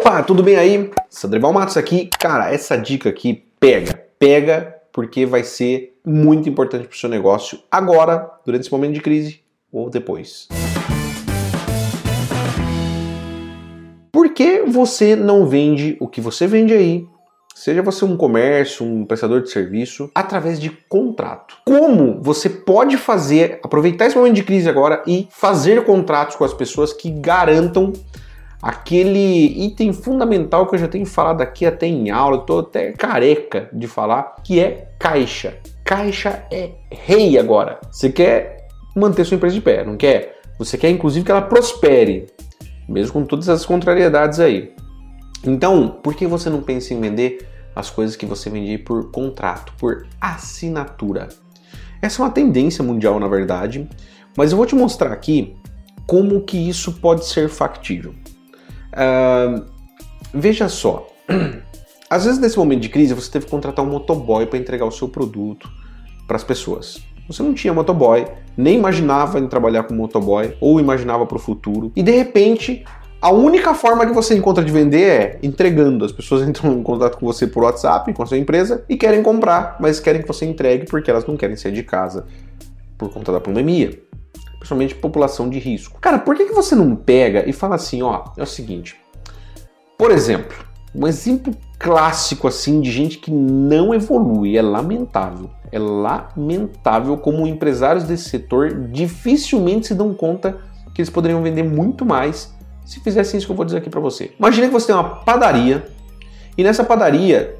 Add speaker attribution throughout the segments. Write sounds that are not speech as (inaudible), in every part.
Speaker 1: Opa, tudo bem aí? Sandrival Matos aqui. Cara, essa dica aqui pega, pega porque vai ser muito importante para o seu negócio agora, durante esse momento de crise ou depois. Por que você não vende o que você vende aí seja você um comércio, um prestador de serviço, através de contrato. Como você pode fazer, aproveitar esse momento de crise agora e fazer contratos com as pessoas que garantam aquele item fundamental que eu já tenho falado aqui até em aula, estou até careca de falar, que é caixa. Caixa é rei agora. Você quer manter sua empresa de pé, não quer? Você quer inclusive que ela prospere, mesmo com todas as contrariedades aí. Então, por que você não pensa em vender as coisas que você vende por contrato, por assinatura? Essa é uma tendência mundial, na verdade, mas eu vou te mostrar aqui como que isso pode ser factível. Veja só, (clears throat) às vezes nesse momento de crise você teve que contratar um motoboy para entregar o seu produto para as pessoas. Você não tinha motoboy, nem imaginava em trabalhar com motoboy ou imaginava para o futuro, e de repente a única forma que você encontra de vender é entregando. As pessoas (laughs) entram em contato com você por WhatsApp, com a sua empresa, e querem comprar, mas querem que você entregue porque elas não querem sair de casa por conta da pandemia. Principalmente população de risco. Cara, por que, que você não pega e fala assim, ó, é o seguinte. Por exemplo, um exemplo clássico assim de gente que não evolui, é lamentável. É lamentável como empresários desse setor dificilmente se dão conta que eles poderiam vender muito mais se fizesse isso que eu vou dizer aqui para você. Imagina que você tem uma padaria e nessa padaria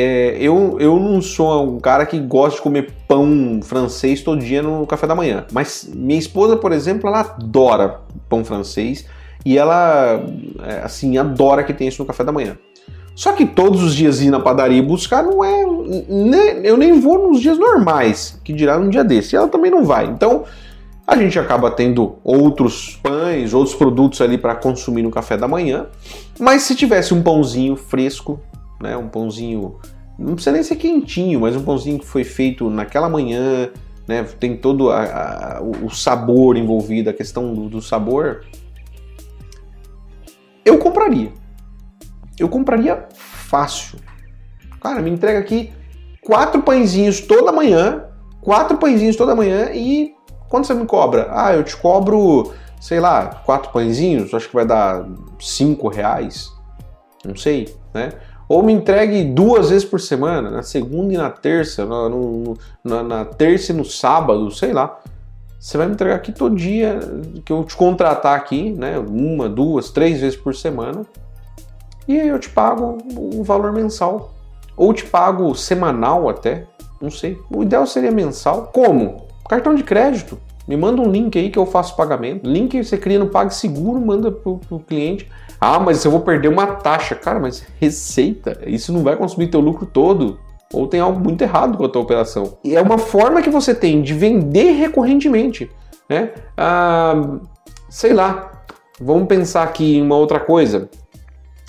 Speaker 1: é, eu, eu não sou um cara que gosta de comer pão francês todo dia no café da manhã. Mas minha esposa, por exemplo, ela adora pão francês e ela, é, assim, adora que tem isso no café da manhã. Só que todos os dias ir na padaria e buscar não é. Né, eu nem vou nos dias normais, que dirá num dia desse. E ela também não vai. Então, a gente acaba tendo outros pães, outros produtos ali para consumir no café da manhã. Mas se tivesse um pãozinho fresco, né, um pãozinho, não precisa nem ser quentinho, mas um pãozinho que foi feito naquela manhã, né, tem todo a, a, o sabor envolvido, a questão do, do sabor, eu compraria. Eu compraria fácil. Cara, me entrega aqui quatro pãezinhos toda manhã, quatro pãezinhos toda manhã e Quanto você me cobra? Ah, eu te cobro, sei lá, quatro pãezinhos, acho que vai dar cinco reais. Não sei, né? Ou me entregue duas vezes por semana, na segunda e na terça, na, no, na, na terça e no sábado, sei lá. Você vai me entregar aqui todo dia, que eu te contratar aqui, né? Uma, duas, três vezes por semana. E aí eu te pago o valor mensal. Ou te pago semanal até, não sei. O ideal seria mensal. Como? Cartão de crédito. Me manda um link aí que eu faço pagamento. Link você cria no PagSeguro, manda pro, pro cliente. Ah, mas eu vou perder uma taxa. Cara, mas receita, isso não vai consumir teu lucro todo. Ou tem algo muito errado com a tua operação. E é uma forma que você tem de vender recorrentemente. Né? Ah, sei lá, vamos pensar aqui em uma outra coisa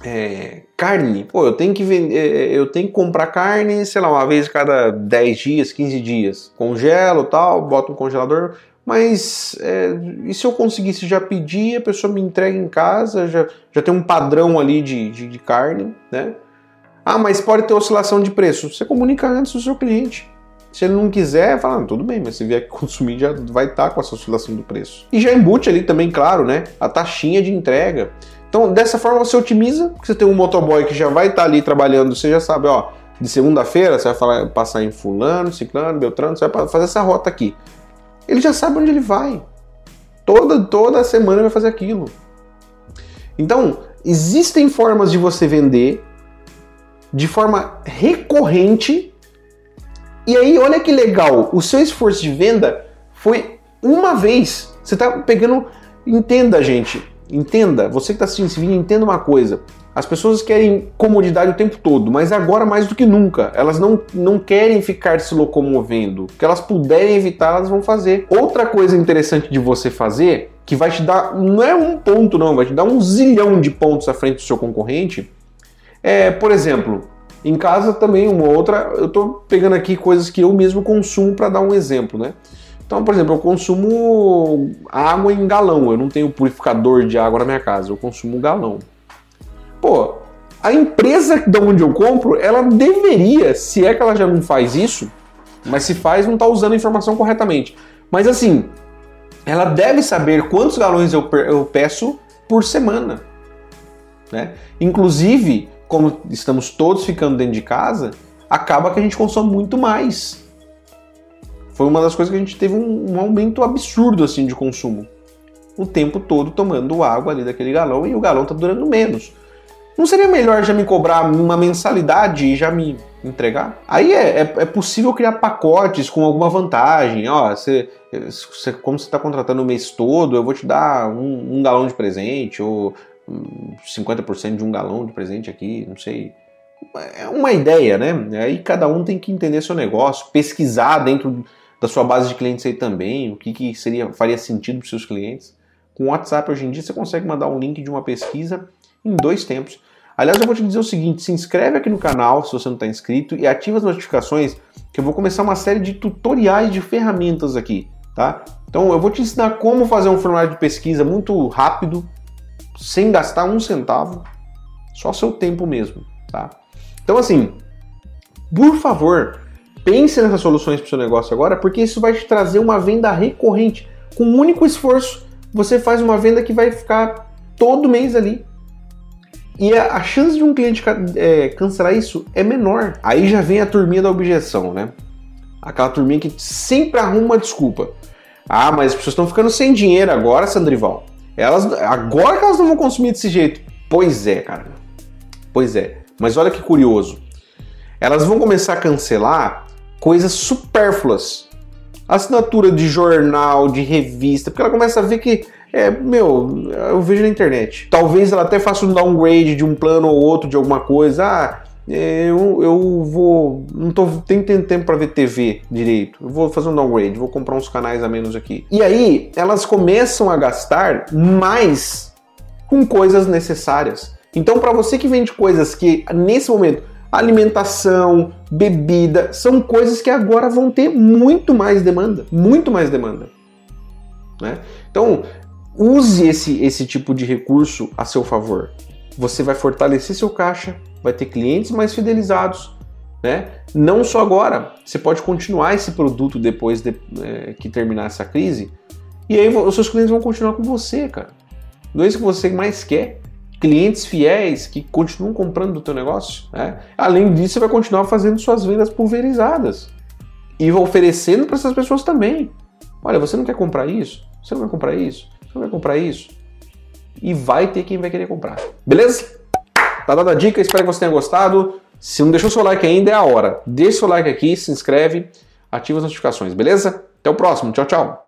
Speaker 1: é, carne, pô, eu tenho que vender, é, é, eu tenho que comprar carne, sei lá, uma vez cada 10 dias, 15 dias. Congelo tal, boto no congelador, mas é, e se eu conseguisse já pedir, a pessoa me entrega em casa, já, já tem um padrão ali de, de, de carne, né? Ah, mas pode ter oscilação de preço. Você comunica antes do seu cliente. Se ele não quiser, fala, ah, tudo bem, mas se vier (laughs) consumir já vai estar com essa oscilação do preço. E já embute ali também, claro, né? A taxinha de entrega. Então, dessa forma você otimiza, porque você tem um motoboy que já vai estar ali trabalhando, você já sabe, ó, de segunda-feira você vai falar, passar em fulano, ciclano, beltrano, você vai fazer essa rota aqui. Ele já sabe onde ele vai. Toda, toda semana ele vai fazer aquilo. Então, existem formas de você vender de forma recorrente. E aí, olha que legal, o seu esforço de venda foi uma vez. Você está pegando. Entenda, gente Entenda, você que está assistindo esse vídeo, entenda uma coisa. As pessoas querem comodidade o tempo todo, mas agora mais do que nunca. Elas não, não querem ficar se locomovendo. O que elas puderem evitar, elas vão fazer. Outra coisa interessante de você fazer, que vai te dar, não é um ponto não, vai te dar um zilhão de pontos à frente do seu concorrente, é, por exemplo, em casa também uma outra, eu estou pegando aqui coisas que eu mesmo consumo para dar um exemplo, né? Então, por exemplo, eu consumo água em galão. Eu não tenho purificador de água na minha casa, eu consumo galão. Pô, a empresa de onde eu compro, ela deveria, se é que ela já não faz isso, mas se faz, não está usando a informação corretamente. Mas assim, ela deve saber quantos galões eu, eu peço por semana. Né? Inclusive, como estamos todos ficando dentro de casa, acaba que a gente consome muito mais. Foi uma das coisas que a gente teve um, um aumento absurdo assim de consumo. O tempo todo tomando água ali daquele galão e o galão está durando menos. Não seria melhor já me cobrar uma mensalidade e já me entregar? Aí é, é, é possível criar pacotes com alguma vantagem. Ó, você, você como você está contratando o mês todo, eu vou te dar um, um galão de presente ou 50% de um galão de presente aqui, não sei. É uma ideia, né? Aí cada um tem que entender seu negócio, pesquisar dentro da sua base de clientes aí também, o que, que seria, faria sentido para seus clientes. Com o WhatsApp hoje em dia você consegue mandar um link de uma pesquisa em dois tempos. Aliás, eu vou te dizer o seguinte: se inscreve aqui no canal se você não está inscrito e ativa as notificações, que eu vou começar uma série de tutoriais de ferramentas aqui, tá? Então eu vou te ensinar como fazer um formulário de pesquisa muito rápido, sem gastar um centavo, só seu tempo mesmo, tá? Então assim, por favor, pense nessas soluções para o seu negócio agora, porque isso vai te trazer uma venda recorrente. Com um único esforço, você faz uma venda que vai ficar todo mês ali. E a, chance de um cliente é, cancelar isso é menor. Aí já vem a turminha da objeção, né? Aquela turminha que sempre arruma desculpa. Ah, mas as pessoas estão ficando sem dinheiro agora, Sandrival. Elas, agora que elas não vão consumir desse jeito. Pois é, cara. Pois é. Mas olha que curioso. Elas vão começar a cancelar coisas supérfluas. Assinatura de jornal, de revista, porque ela começa a ver que é, meu, eu vejo na internet. Talvez ela até faça um downgrade de um plano ou outro de alguma coisa. Ah, eu, eu vou. Não tô tem, tem tempo para ver TV direito. Eu vou fazer um downgrade, vou comprar uns canais a menos aqui. E aí elas começam a gastar mais com coisas necessárias. Então, para você que vende coisas que nesse momento alimentação, bebida, são coisas que agora vão ter muito mais demanda, muito mais demanda. Né? Então, use esse, esse tipo de recurso a seu favor. Você vai fortalecer seu caixa, vai ter clientes mais fidelizados, né? Não só agora, você pode continuar esse produto depois de, é, que terminar essa crise, e aí os seus clientes vão continuar com você, cara. Não é isso que você mais quer. Clientes fiéis que continuam comprando do teu negócio. Né? Além disso, você vai continuar fazendo suas vendas pulverizadas e oferecendo para essas pessoas também. Olha, você não quer comprar isso? Você não vai comprar isso? Você não vai comprar isso? E vai ter quem vai querer comprar. Beleza? Tá dada a dica, espero que você tenha gostado. Se não deixou seu like ainda, é a hora. Deixa seu like aqui, se inscreve, ativa as notificações, beleza? Até o próximo. Tchau, tchau.